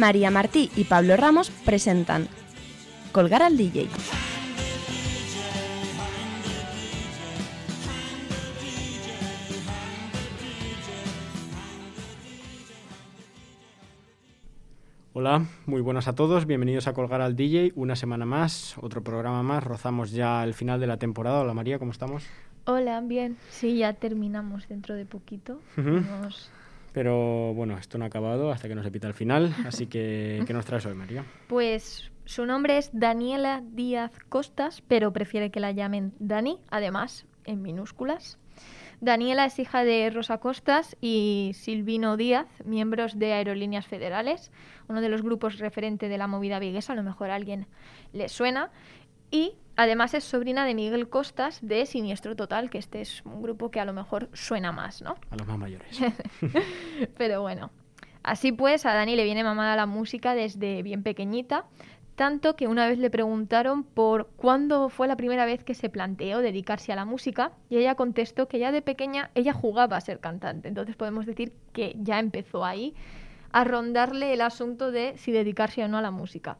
María Martí y Pablo Ramos presentan Colgar al DJ. Hola, muy buenas a todos, bienvenidos a Colgar al DJ, una semana más, otro programa más, rozamos ya el final de la temporada. Hola María, ¿cómo estamos? Hola, bien, sí, ya terminamos dentro de poquito. Pero bueno, esto no ha acabado hasta que nos se pita el final, así que ¿qué nos traes hoy María? Pues su nombre es Daniela Díaz Costas, pero prefiere que la llamen Dani, además en minúsculas. Daniela es hija de Rosa Costas y Silvino Díaz, miembros de Aerolíneas Federales, uno de los grupos referente de la movida viguesa, a lo mejor a alguien le suena. Y además es sobrina de Miguel Costas de Siniestro Total, que este es un grupo que a lo mejor suena más, ¿no? A los más mayores. Pero bueno, así pues, a Dani le viene mamada la música desde bien pequeñita, tanto que una vez le preguntaron por cuándo fue la primera vez que se planteó dedicarse a la música y ella contestó que ya de pequeña ella jugaba a ser cantante. Entonces podemos decir que ya empezó ahí a rondarle el asunto de si dedicarse o no a la música.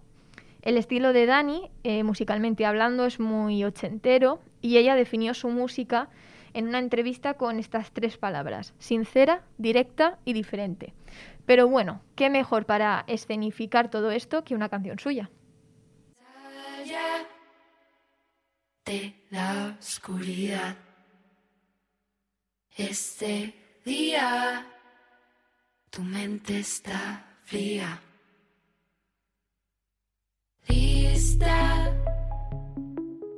El estilo de Dani, eh, musicalmente hablando, es muy ochentero y ella definió su música en una entrevista con estas tres palabras, sincera, directa y diferente. Pero bueno, ¿qué mejor para escenificar todo esto que una canción suya? de la oscuridad. Este día tu mente está fría.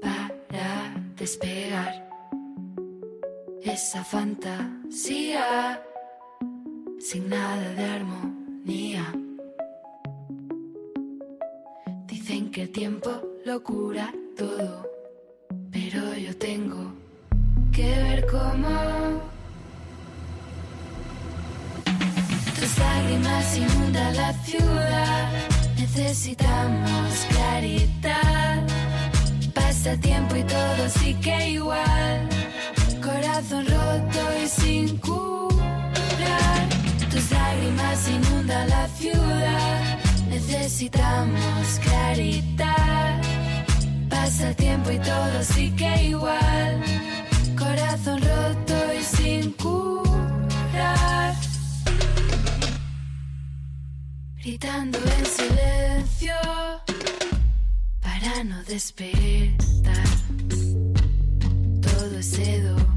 Para despegar esa fantasía sin nada de armonía. Dicen que el tiempo lo cura todo, pero yo tengo que ver cómo tus lágrimas inundan la ciudad. Necesitamos claridad. Pasa tiempo y todo sigue igual. Corazón roto y sin curar. Tus lágrimas inundan la ciudad. Necesitamos claridad. Pasa tiempo y todo sigue igual. Corazón roto y sin curar. Gritando en silencio para no despertar. Todo ese dolor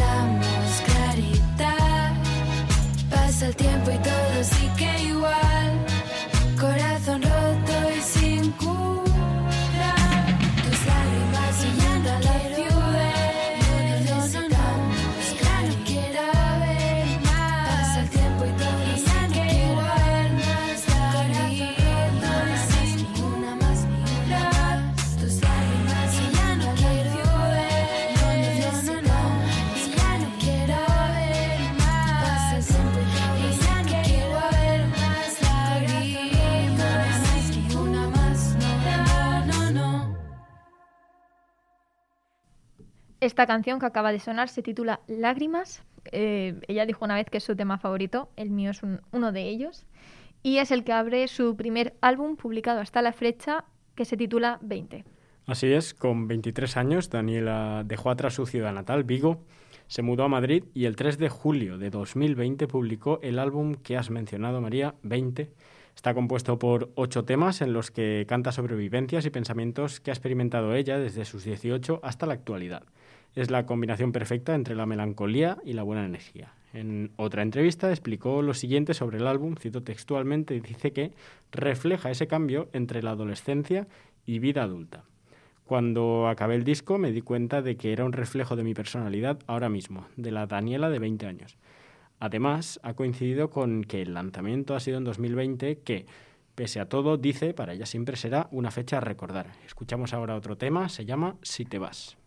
Necesitamos claridad. Pasa el tiempo y todo sigue igual. Esta canción que acaba de sonar se titula Lágrimas. Eh, ella dijo una vez que es su tema favorito, el mío es un- uno de ellos, y es el que abre su primer álbum publicado hasta la fecha que se titula 20. Así es, con 23 años, Daniela dejó atrás su ciudad natal, Vigo, Se mudó a Madrid y el 3 de julio de 2020 publicó el álbum que has mencionado, María, 20. Está compuesto por ocho temas en los que canta sobre vivencias y pensamientos que ha experimentado ella desde sus 18 hasta la actualidad. Es la combinación perfecta entre la melancolía y la buena energía. En otra entrevista explicó lo siguiente sobre el álbum, cito textualmente, y dice que refleja ese cambio entre la adolescencia y vida adulta. Cuando acabé el disco me di cuenta de que era un reflejo de mi personalidad ahora mismo, de la Daniela de 20 años. Además, ha coincidido con que el lanzamiento ha sido en 2020, que, pese a todo, dice, para ella siempre será una fecha a recordar. Escuchamos ahora otro tema, se llama Si te vas.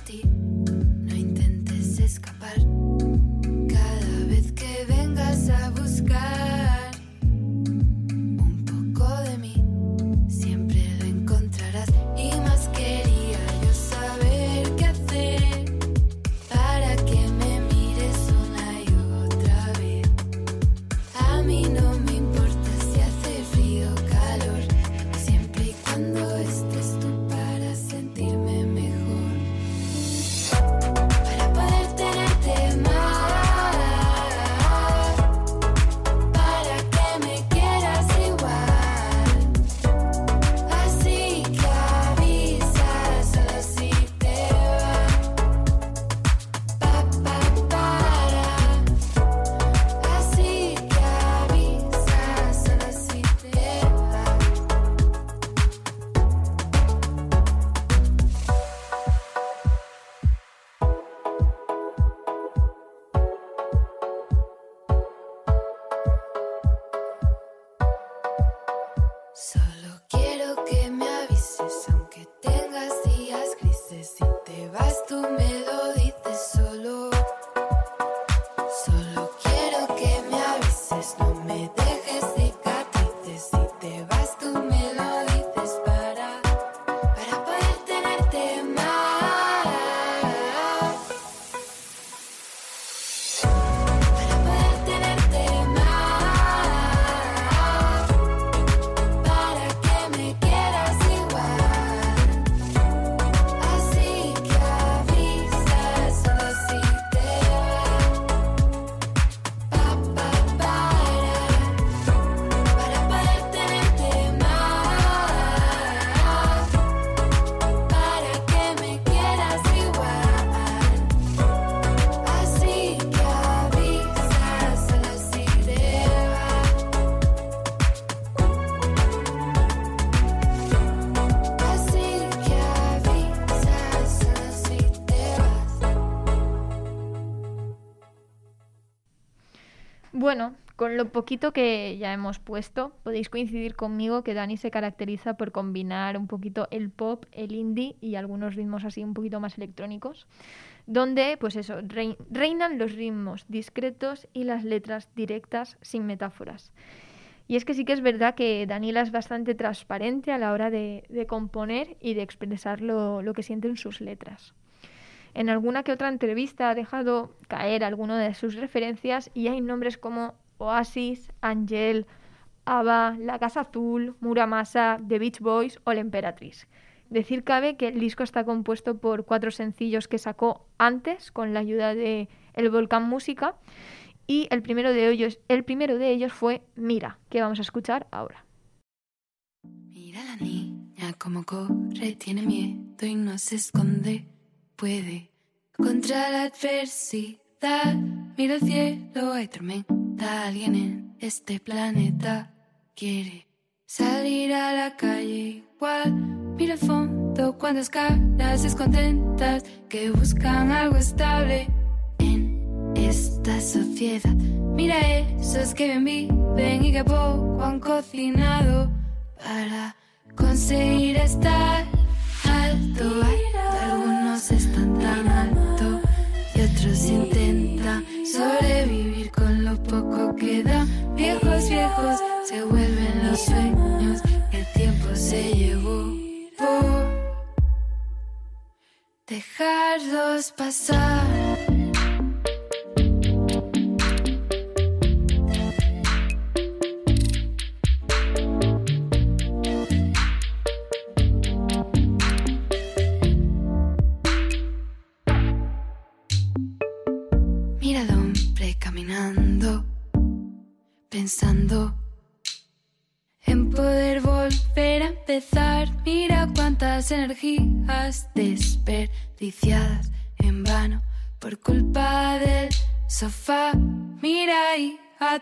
Bueno, con lo poquito que ya hemos puesto, podéis coincidir conmigo que Dani se caracteriza por combinar un poquito el pop, el indie y algunos ritmos así un poquito más electrónicos, donde, pues eso, reinan los ritmos discretos y las letras directas sin metáforas. Y es que sí que es verdad que Daniela es bastante transparente a la hora de, componer y de expresar lo, lo que siente en sus letras. En alguna que otra entrevista ha dejado caer alguno de sus referencias y hay nombres como Oasis, Angel ABBA, La Casa Azul, Muramasa, The Beach Boys o La Emperatriz. Decir cabe que el disco está compuesto por cuatro sencillos que sacó antes con la ayuda de El Volcán Música y el primero de ellos, el primero de ellos fue Mira, que vamos a escuchar ahora. Mira la niña como corre, tiene miedo y no se esconde. Puede contra la adversidad. Mira el cielo, hay. Alguien en este planeta quiere salir a la calle igual. Mira el fondo, cuántas caras descontentas que buscan algo estable en esta sociedad. Mira esos que bien viven y que poco han cocinado para conseguir estar alto. Algunos están tan alto y otros intentan sobrevivir con lo poco que da. Viejos, viejos se vuelven los sueños el tiempo se llevó dejarlos pasar.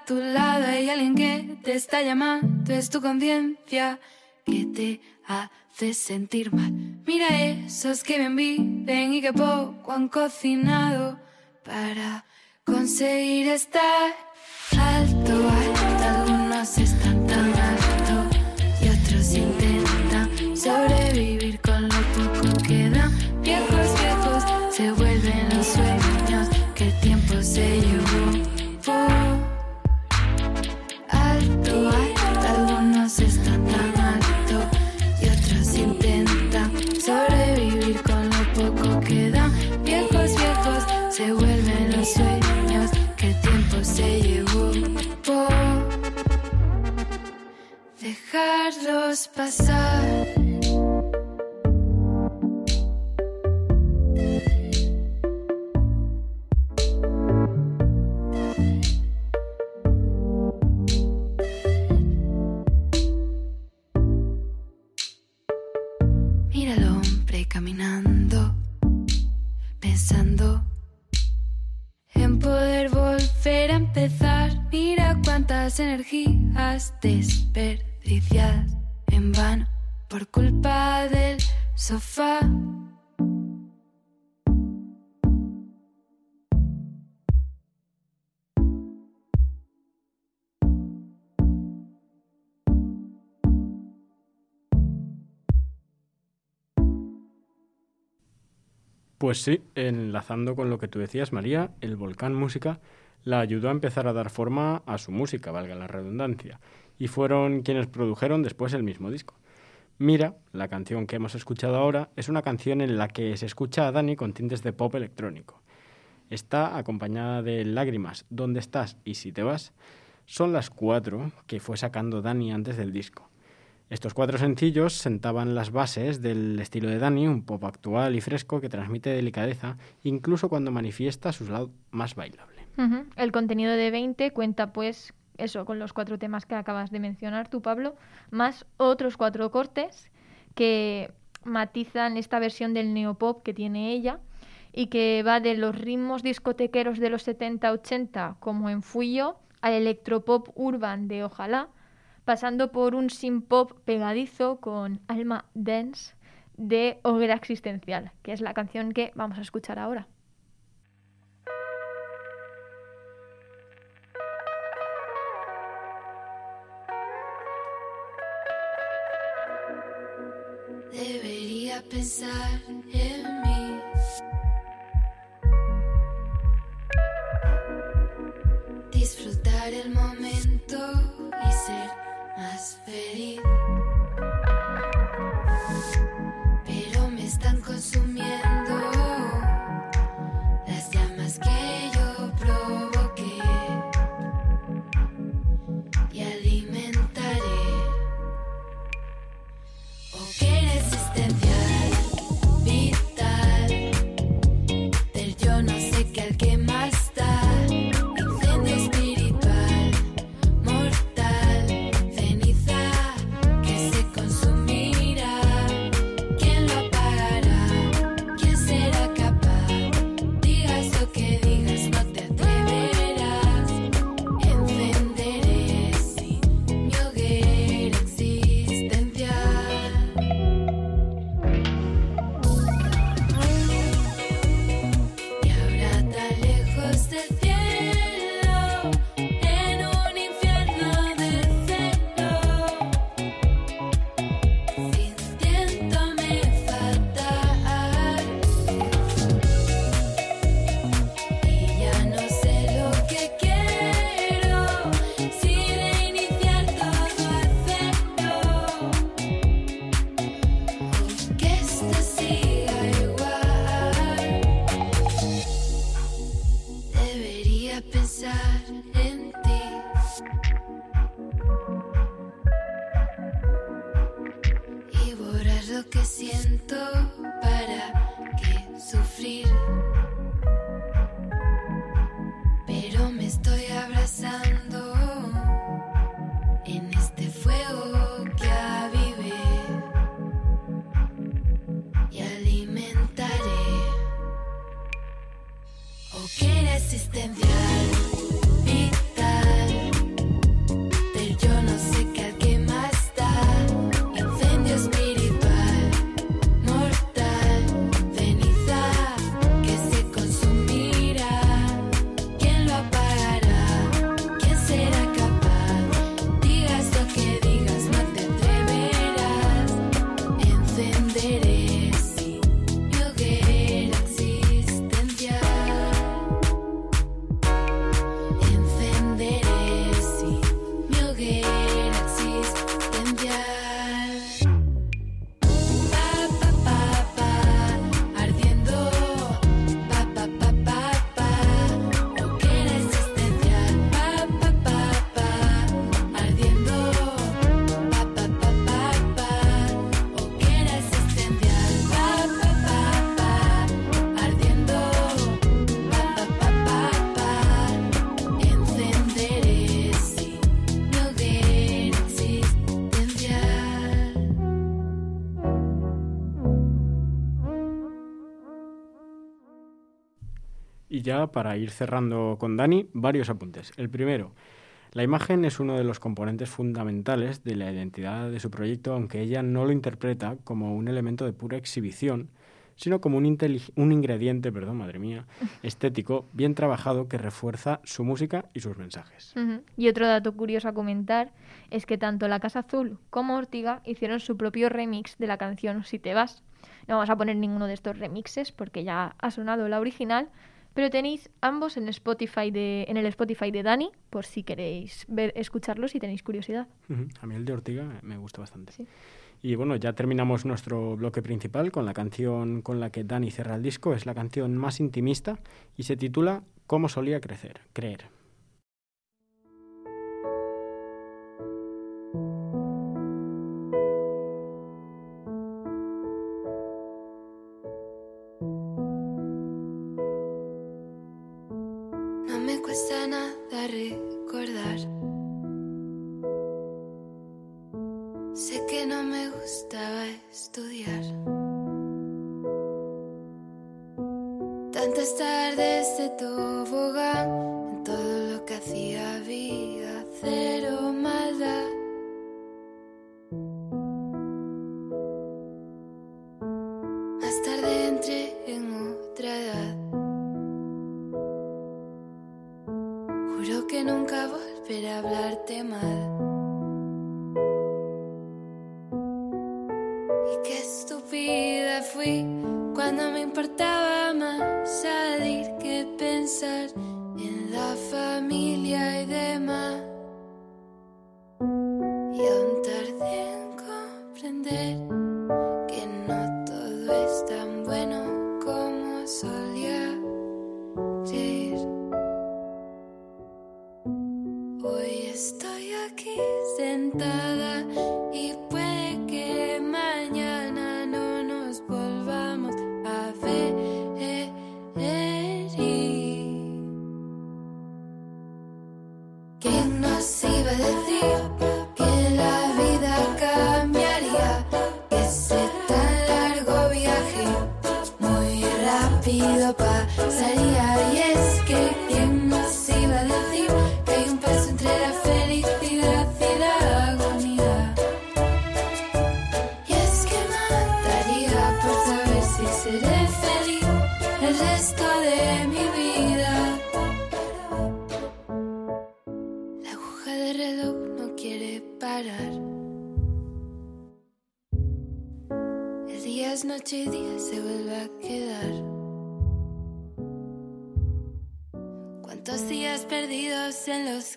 A tu lado hay alguien que te está llamando. Es tu conciencia que te hace sentir mal. Mira esos que bien viven y que poco han cocinado para conseguir estar alto, alto. Algunos están tan alto y otros intentan sobrevivir Pues sí, enlazando con lo que tú decías, María, el Volcán Música la ayudó a empezar a dar forma a su música, valga la redundancia, y fueron quienes produjeron después el mismo disco. Mira, la canción que hemos escuchado ahora, es una canción en la que se escucha a Dani con tintes de pop electrónico. Está acompañada de Lágrimas, ¿Dónde estás? y Si te vas. Son las cuatro que fue sacando Dani antes del disco. Estos cuatro sencillos sentaban las bases del estilo de Dani, un pop actual y fresco que transmite delicadeza, incluso cuando manifiesta su lado más bailable. El contenido de 20 cuenta pues eso con los cuatro temas que acabas de mencionar tú, Pablo, más otros cuatro cortes que matizan esta versión del neopop que tiene ella y que va de los ritmos discotequeros de los 70-80 como en Fui Yo al electropop urban de Ojalá, pasando por un synth-pop pegadizo con Alma Dance de Hoguera Existencial, que es la canción que vamos a escuchar ahora. Debería pensar en lo que siento, ya para ir cerrando con Dani, varios apuntes. El primero, la imagen es uno de los componentes fundamentales de la identidad de su proyecto, aunque ella no lo interpreta como un elemento de pura exhibición, sino como un, un ingrediente, perdón, madre mía, estético bien trabajado que refuerza su música y sus mensajes. Y otro dato curioso a comentar es que tanto La Casa Azul como Ortiga hicieron su propio remix de la canción Si te vas. No vamos a poner ninguno de estos remixes porque ya ha sonado la original, pero tenéis ambos en Spotify de, en el Spotify de Dani, por si queréis ver, escucharlos si tenéis curiosidad. A mí el de Ortiga me gusta bastante. Sí. Y bueno, ya terminamos nuestro bloque principal con la canción con la que Dani cierra el disco. Es la canción más intimista y se titula Cómo solía crecer, creer.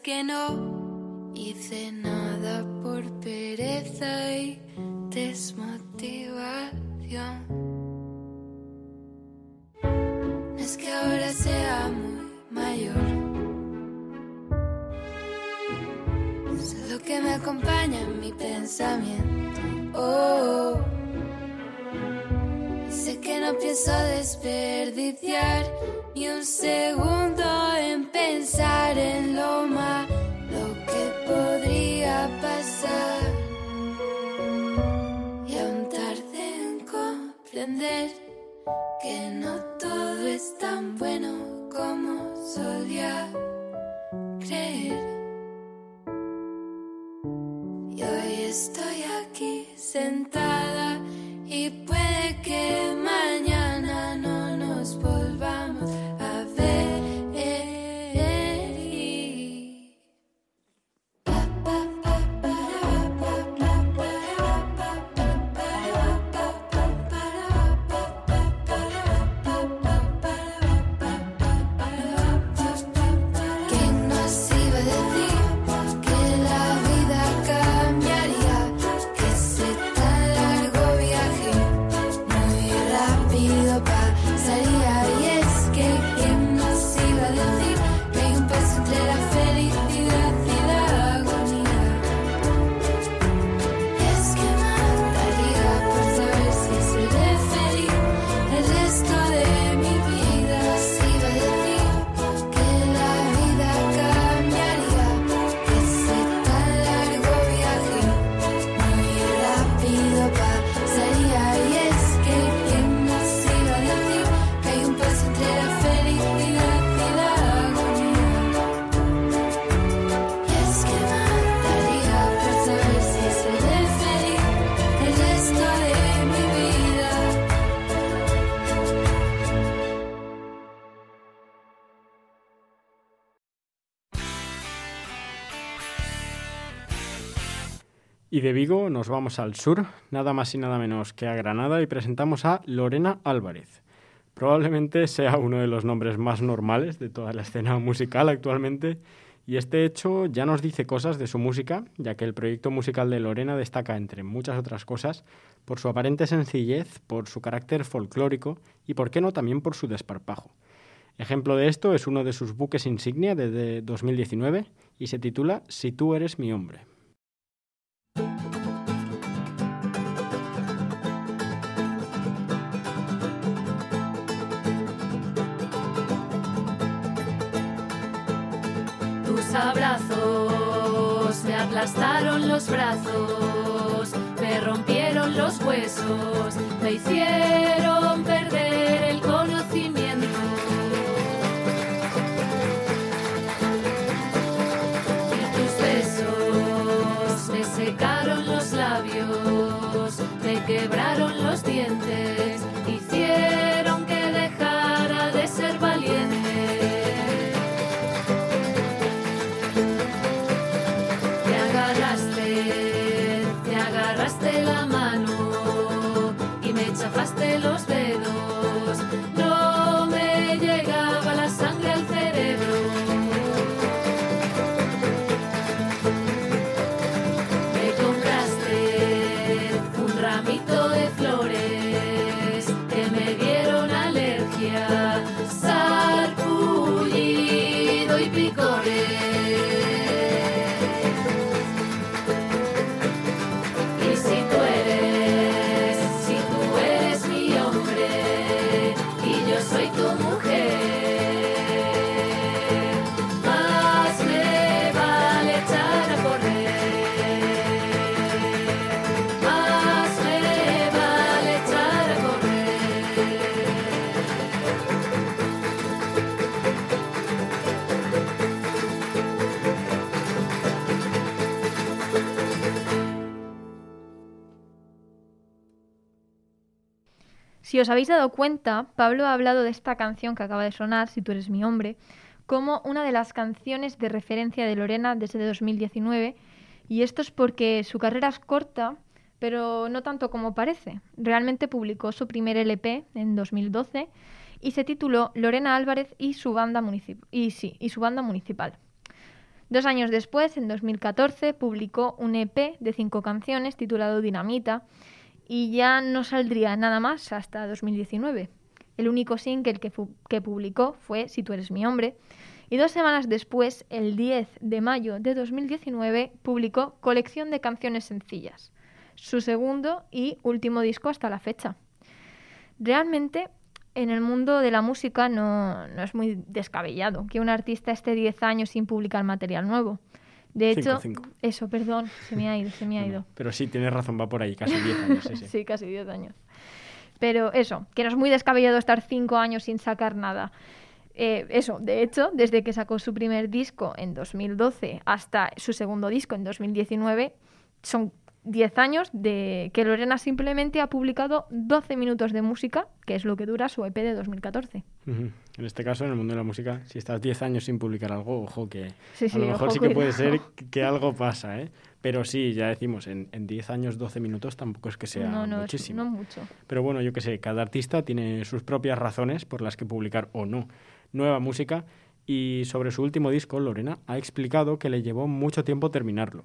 Que no hice nada por pereza y desmotivación? No es que ahora sea muy mayor. Solo que me acompaña en mi pensamiento. Oh, No pienso desperdiciar ni un segundo en pensar en lo malo que podría pasar. Y aún tarde en comprender que no todo es tan bueno como solía creer. Y hoy estoy aquí sentada de Vigo nos vamos al sur, nada más y nada menos que a Granada, y presentamos a Lorena Álvarez. Probablemente sea uno de los nombres más normales de toda la escena musical actualmente, y este hecho ya nos dice cosas de su música, ya que el proyecto musical de Lorena destaca, entre muchas otras cosas, por su aparente sencillez, por su carácter folclórico y, por qué no, también por su desparpajo. Ejemplo de esto es uno de sus buques insignia desde 2019 y se titula Si tú eres mi hombre. Tus abrazos me aplastaron los brazos, me rompieron los huesos, me hicieron perder Si os habéis dado cuenta, Pablo ha hablado de esta canción que acaba de sonar, Si tú eres mi hombre, como una de las canciones de referencia de Lorena desde 2019, y esto es porque su carrera es corta, pero no tanto como parece. Realmente publicó su primer LP en 2012 y se tituló Lorena Álvarez y su banda, municipal. Dos años después, en 2014, publicó un EP de cinco canciones titulado Dinamita y ya no saldría nada más hasta 2019. El único single que, que publicó fue Si tú eres mi hombre y dos semanas después, el 10 de mayo de 2019, publicó Colección de canciones sencillas, su segundo y último disco hasta la fecha. Realmente, en el mundo de la música no, no es muy descabellado que un artista esté 10 años sin publicar material nuevo. De hecho, cinco. eso, perdón, se me ha ido, se me ha ido. Pero sí, tienes razón, va por ahí, casi 10 años. Sí, sí. Sí, casi 10 años. Pero eso, que no es muy descabellado estar 5 años sin sacar nada. Eh, eso, de hecho, desde que sacó su primer disco en 2012 hasta su segundo disco en 2019, son 10 años de que Lorena simplemente ha publicado 12 minutos de música, que es lo que dura su EP de 2014. Ujú. En este caso, en el mundo de la música, si estás 10 años sin publicar algo, ojo que Sí, sí, a lo mejor sí que puede ser que- algo pasa, ¿eh? Pero sí, ya decimos, en, en 10 años, 12 minutos tampoco es que sea no, no, muchísimo. no mucho. Pero bueno, yo que sé, cada artista tiene sus propias razones por las que publicar o no nueva música y sobre su último disco, Lorena ha explicado que le llevó mucho tiempo terminarlo,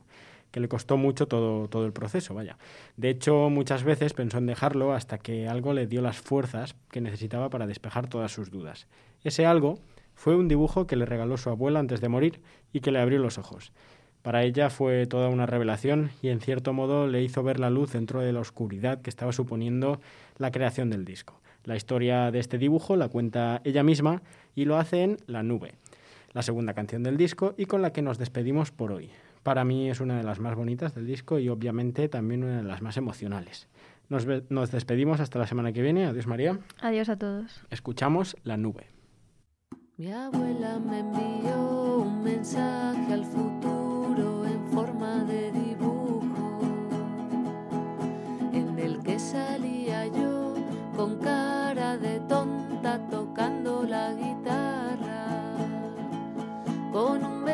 que le costó mucho todo, todo el proceso, vaya. De hecho, muchas veces pensó en dejarlo hasta que algo le dio las fuerzas que necesitaba para despejar todas sus dudas. Ese algo fue un dibujo que le regaló su abuela antes de morir y que le abrió los ojos. Para ella fue toda una revelación y en cierto modo le hizo ver la luz dentro de la oscuridad que estaba suponiendo la creación del disco. La historia de este dibujo la cuenta ella misma y lo hace en La Nube, la segunda canción del disco y con la que nos despedimos por hoy. Para mí es una de las más bonitas del disco y obviamente también una de las más emocionales. Nos, despedimos hasta la semana que viene. Adiós María. Adiós a todos. Escuchamos La Nube. Mi abuela me envió un mensaje al futuro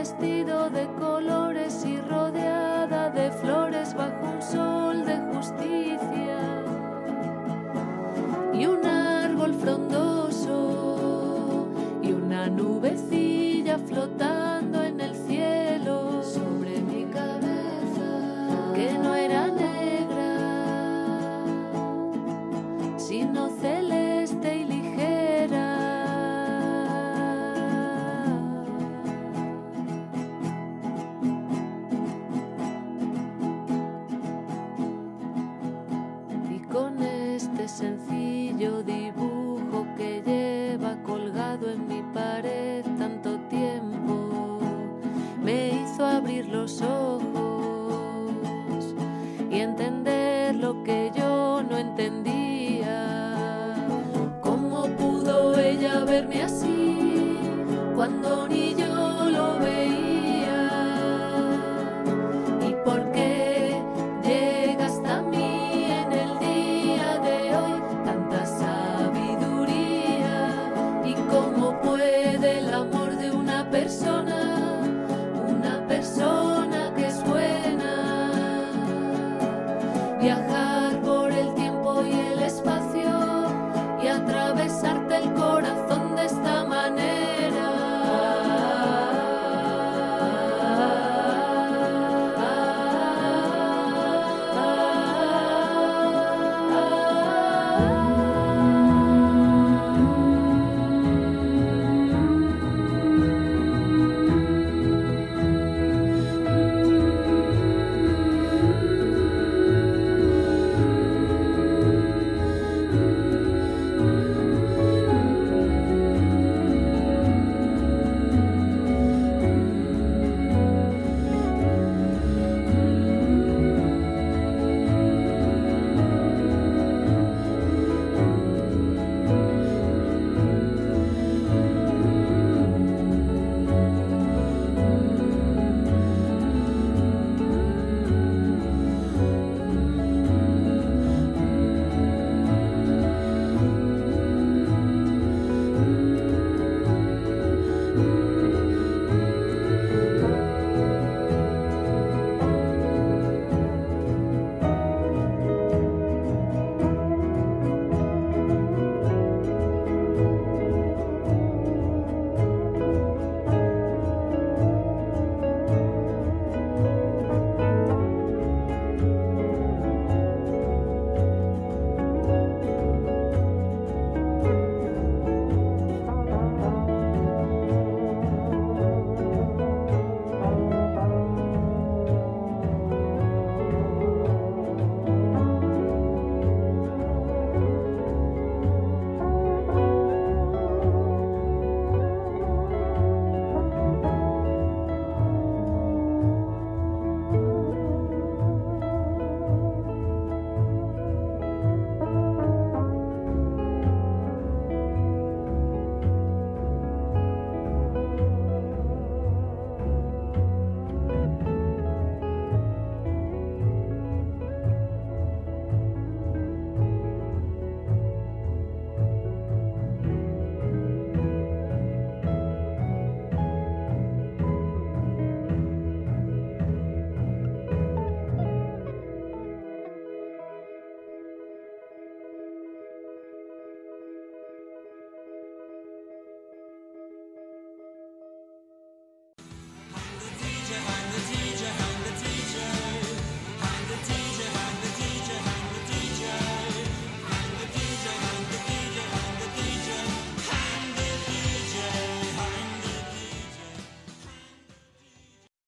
vestido de colores y rodeada de flores bajo un sol de justicia y un árbol frondoso y una nubecilla persona,